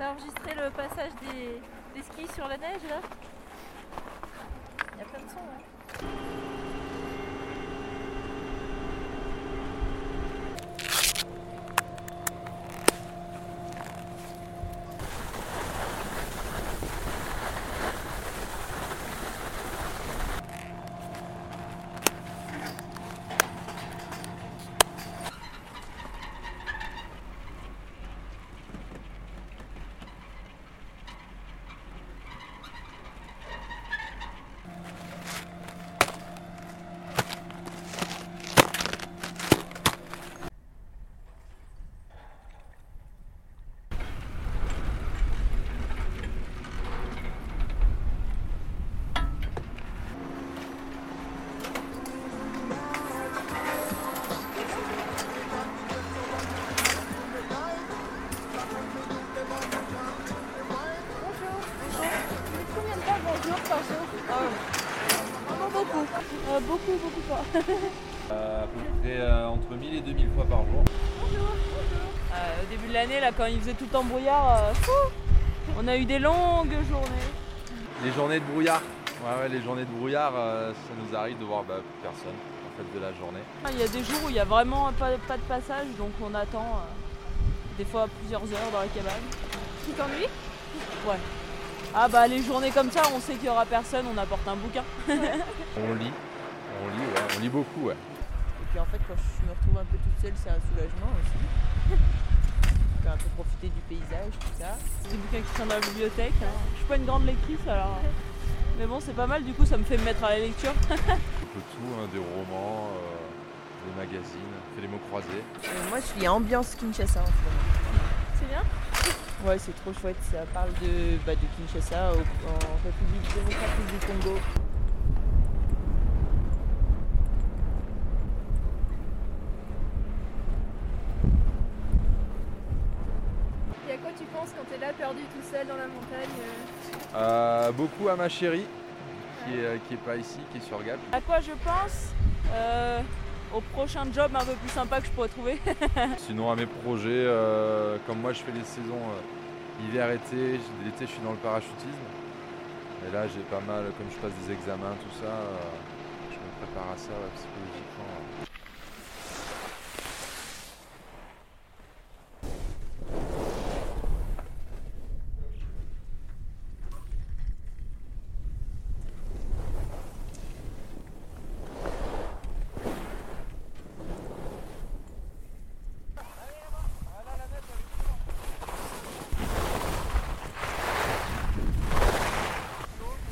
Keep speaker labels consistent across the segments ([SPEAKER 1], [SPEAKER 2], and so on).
[SPEAKER 1] T'as enregistré le passage des, skis sur la neige là? Il y a plein de sons. hein.
[SPEAKER 2] À peu près euh, entre 1000 et 2000 fois par jour.
[SPEAKER 3] Euh, au début de l'année, là, quand il faisait tout le temps brouillard, euh, fou, on a eu des longues journées.
[SPEAKER 2] Les journées de brouillard. Ouais, ouais, les journées de brouillard, euh, ça nous arrive de voir bah, personne en fait de la journée.
[SPEAKER 3] Il y a des jours où il n'y a vraiment pas, pas de passage, donc on attend euh, des fois plusieurs heures dans la cabane.
[SPEAKER 1] Tu t'ennuies?
[SPEAKER 3] Ouais. Ah bah les journées comme ça, on sait qu'il n'y aura personne, on apporte un bouquin.
[SPEAKER 2] On lit, on lit, ouais, on lit beaucoup, ouais.
[SPEAKER 3] Et puis en fait, quand je me retrouve un peu toute seule, c'est un soulagement aussi. Je peux un peu profiter du paysage, tout ça. Des bouquins qui sont dans la bibliothèque. hein. Je suis pas une grande lectrice alors. Mais bon, c'est pas mal, du coup, ça me fait me mettre à la lecture.
[SPEAKER 2] Un peu tout, hein, des romans, euh, des magazines, fait les mots croisés.
[SPEAKER 3] moi, je suis ambiance Kinshasa en ce moment.
[SPEAKER 1] C'est bien?
[SPEAKER 3] Ouais, c'est trop chouette. Ça parle de, bah, de Kinshasa au- en République démocratique du Congo.
[SPEAKER 1] Quoi tu quand t'es là perdu tout seul dans la montagne euh
[SPEAKER 2] Euh, beaucoup à ma chérie, qui est, euh, qui est pas ici, qui est sur Gap.
[SPEAKER 3] À quoi je pense Euh, Au prochain job un peu plus sympa que je pourrais trouver.
[SPEAKER 2] Sinon à mes projets, euh, comme moi je fais les saisons hiver-été, l'été je suis dans le parachutisme. Et là j'ai pas mal, comme je passe des examens, tout ça, je me prépare à ça ouais, psychologiquement. ouais.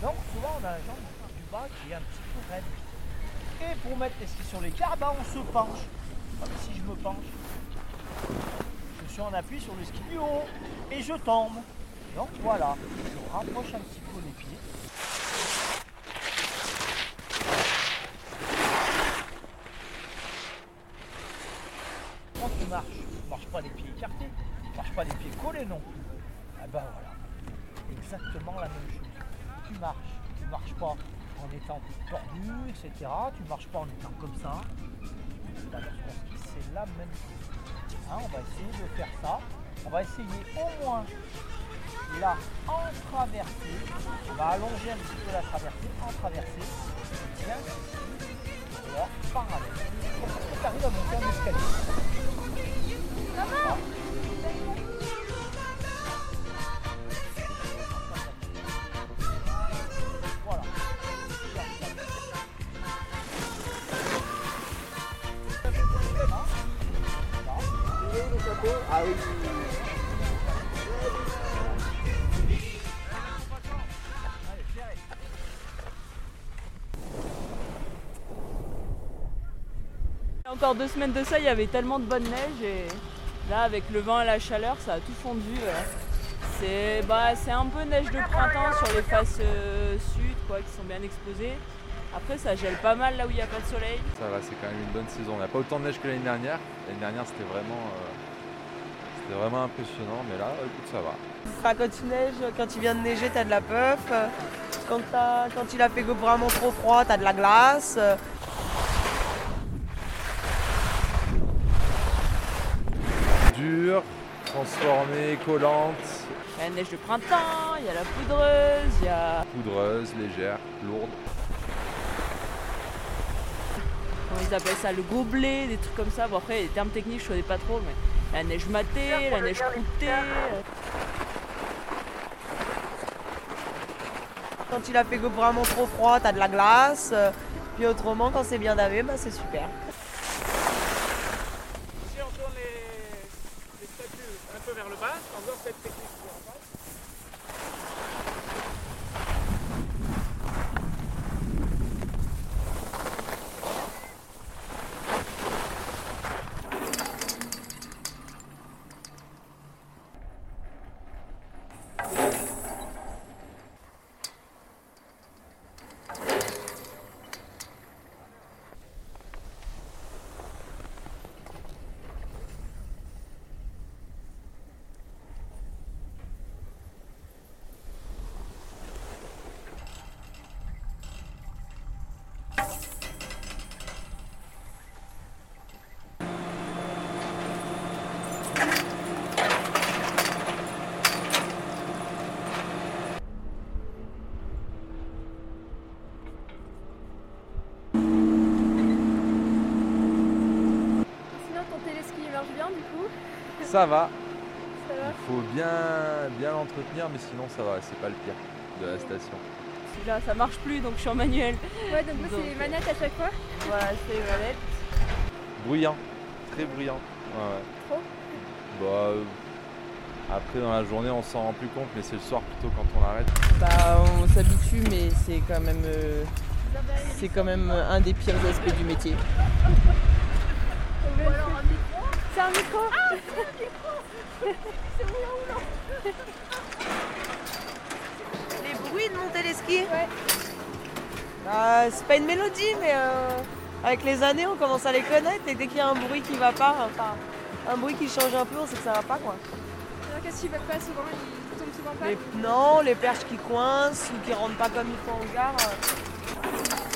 [SPEAKER 4] Donc souvent on a la jambe du bas qui un petit peu raide. Et pour mettre les skis sur l'écart, bah, on se penche. Comme si je me penche. Je suis en appui sur le ski du haut et je tombe. Donc voilà, je rapproche un petit peu les pieds. Quand tu marches, tu marches pas les pieds écartés, tu marches pas les pieds collés non. Ah ben voilà, exactement la même chose. Tu marches, tu marches pas en étant tordu, etc. Tu marches pas en étant comme ça. C'est la même chose. Hein, on va essayer de faire ça. On va essayer au moins là en traversée. On va allonger un petit peu la traversée en traversée. Bien parallèle. Tu arrives à monter un escalier?
[SPEAKER 3] Encore deux semaines de ça, il y avait tellement de bonne neige et là, avec le vent et la chaleur, ça a tout fondu. C'est bah, un peu neige de printemps sur les faces euh, sud quoi, qui sont bien exposées. Après, ça gèle pas mal là où il n'y a pas de soleil.
[SPEAKER 2] Ça va, c'est quand même une bonne saison. On n'a pas autant de neige que l'année dernière. L'année dernière c'était vraiment, euh, c'était vraiment impressionnant, mais là écoute ça va.
[SPEAKER 5] Enfin, quand il neige, quand il vient de neiger, t'as de la puff. Quand, t'as- quand il a fait vraiment trop froid, t'as de la glace.
[SPEAKER 2] Dur, transformée, collante,
[SPEAKER 3] Il y a la neige de printemps, il y a la poudreuse, il y a.
[SPEAKER 2] poudreuse, légère, lourde.
[SPEAKER 3] Ils appellent ça Le gobelet, des trucs comme ça. Bon, après, les termes techniques, je connais pas trop, mais. La neige matée, la neige croûtée.
[SPEAKER 5] Quand il a fait vraiment trop froid, t'as de la glace. Puis autrement, quand c'est bien davé, bah, c'est super.
[SPEAKER 6] Si on tourne les, les statues un peu vers le bas, on voit cette technique qui est en face.
[SPEAKER 7] Sinon, ton téléski il marche bien du coup
[SPEAKER 2] Ça va,
[SPEAKER 7] Ça va
[SPEAKER 2] il faut bien, bien l'entretenir, mais sinon ça va, c'est pas le pire de la station.
[SPEAKER 3] Celui-là, ça marche plus, donc je suis en manuel.
[SPEAKER 7] Ouais, donc là c'est les manettes à chaque fois.
[SPEAKER 3] Voilà, c'est les manettes.
[SPEAKER 2] Bruyant, très bruyant. Ouais, ouais.
[SPEAKER 7] Trop
[SPEAKER 2] Bah, euh, après dans la journée on s'en rend plus compte, mais c'est le soir plutôt quand on arrête.
[SPEAKER 5] Bah, on s'habitue, mais c'est quand même, euh, c'est quand même un des pires aspects du métier.
[SPEAKER 7] Ou alors un micro C'est un micro Ah,
[SPEAKER 5] Les bruits de mon téléski
[SPEAKER 7] Ouais.
[SPEAKER 5] Bah, c'est pas une mélodie, mais euh, avec les années, on commence à les connaître. Et dès qu'il y a un bruit qui va pas, enfin, un bruit qui change un peu, on sait que ça va pas, quoi.
[SPEAKER 7] Alors qu'est-ce qu'ils veulent pas souvent Ils tombent souvent pas
[SPEAKER 5] Les- non, les perches qui coincent ou qui rentrent pas comme il faut en gare. euh,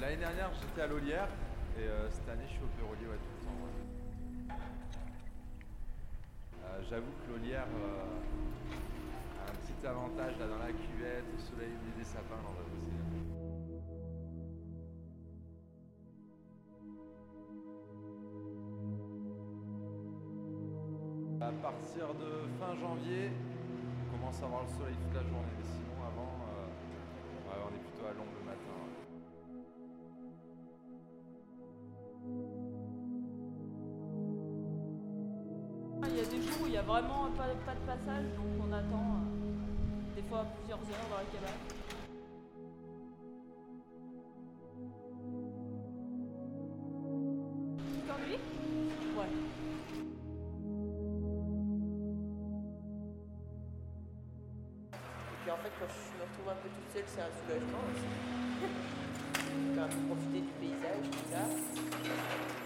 [SPEAKER 2] L'année dernière j'étais à l'Olière et euh, cette année je suis au Pérolier tout le temps. Euh, J'avoue que l'Olière euh, a un petit avantage là dans la cuvette, au soleil, au des sapins. non, j'avoue, c'est- À partir de fin janvier, on commence à avoir le soleil toute la journée, mais
[SPEAKER 3] il n'y a vraiment pas, de passage, donc on attend euh, des fois plusieurs heures dans la cabane.
[SPEAKER 7] Tu t'ennuies
[SPEAKER 3] Ouais.
[SPEAKER 5] Et puis en fait, quand je me retrouve un peu toute seule, c'est un soulagement aussi. Un profiter du paysage, tout ça.